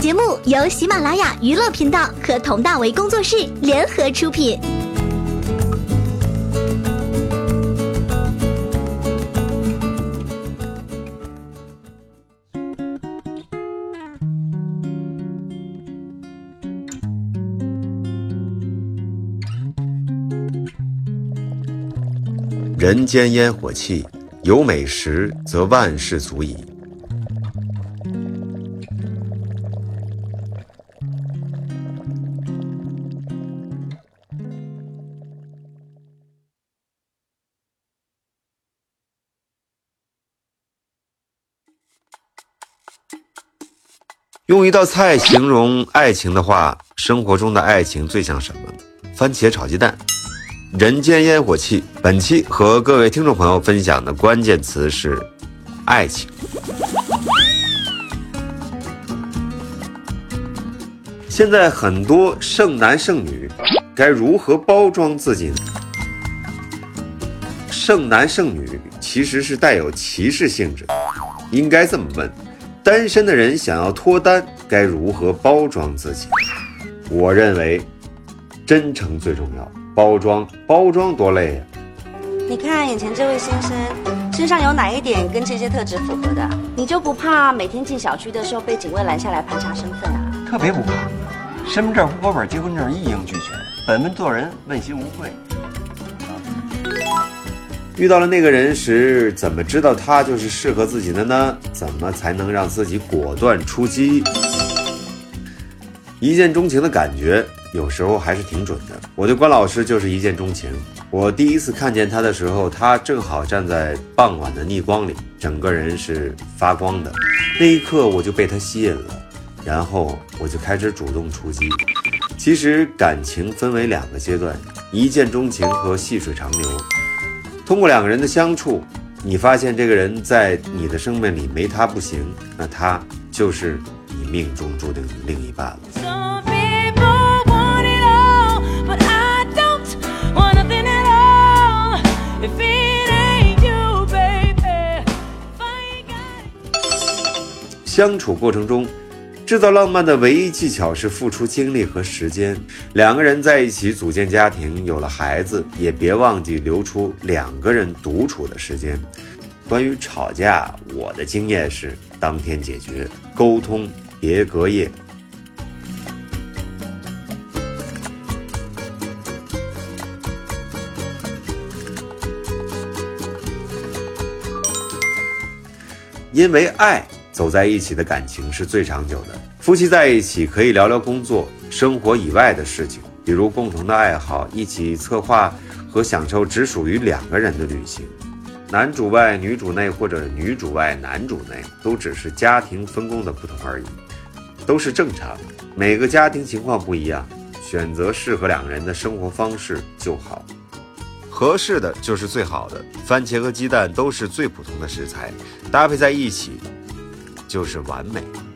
节目由喜马拉雅娱乐频道和佟大为工作室联合出品。人间烟火气，有美食则万事足矣。用一道菜形容爱情的话，生活中的爱情最像什么？番茄炒鸡蛋。人间烟火气。本期和各位听众朋友分享的关键词是爱情。现在很多剩男剩女该如何包装自己呢？剩男剩女其实是带有歧视性质，应该这么问：单身的人想要脱单，该如何包装自己？我认为，真诚最重要。包装包装多累呀！你看眼前这位先生身上有哪一点跟这些特质符合的？你就不怕每天进小区的时候被警卫拦下来盘查身份啊？特别不怕，身份证、户口本、结婚证一应俱全，本分做人，问心无愧。遇到了那个人时，怎么知道他就是适合自己的呢？怎么才能让自己果断出击？一见钟情的感觉。有时候还是挺准的。我对关老师就是一见钟情。我第一次看见他的时候，他正好站在傍晚的逆光里，整个人是发光的。那一刻我就被他吸引了，然后我就开始主动出击。其实感情分为两个阶段：一见钟情和细水长流。通过两个人的相处，你发现这个人在你的生命里没他不行，那他就是你命中注定的另一半了。相处过程中，制造浪漫的唯一技巧是付出精力和时间。两个人在一起组建家庭，有了孩子，也别忘记留出两个人独处的时间。关于吵架，我的经验是当天解决，沟通别隔夜。因为爱。走在一起的感情是最长久的。夫妻在一起可以聊聊工作、生活以外的事情，比如共同的爱好，一起策划和享受只属于两个人的旅行。男主外女主内，或者女主外男主内，都只是家庭分工的不同而已，都是正常。每个家庭情况不一样，选择适合两个人的生活方式就好。合适的就是最好的。番茄和鸡蛋都是最普通的食材，搭配在一起。就是完美。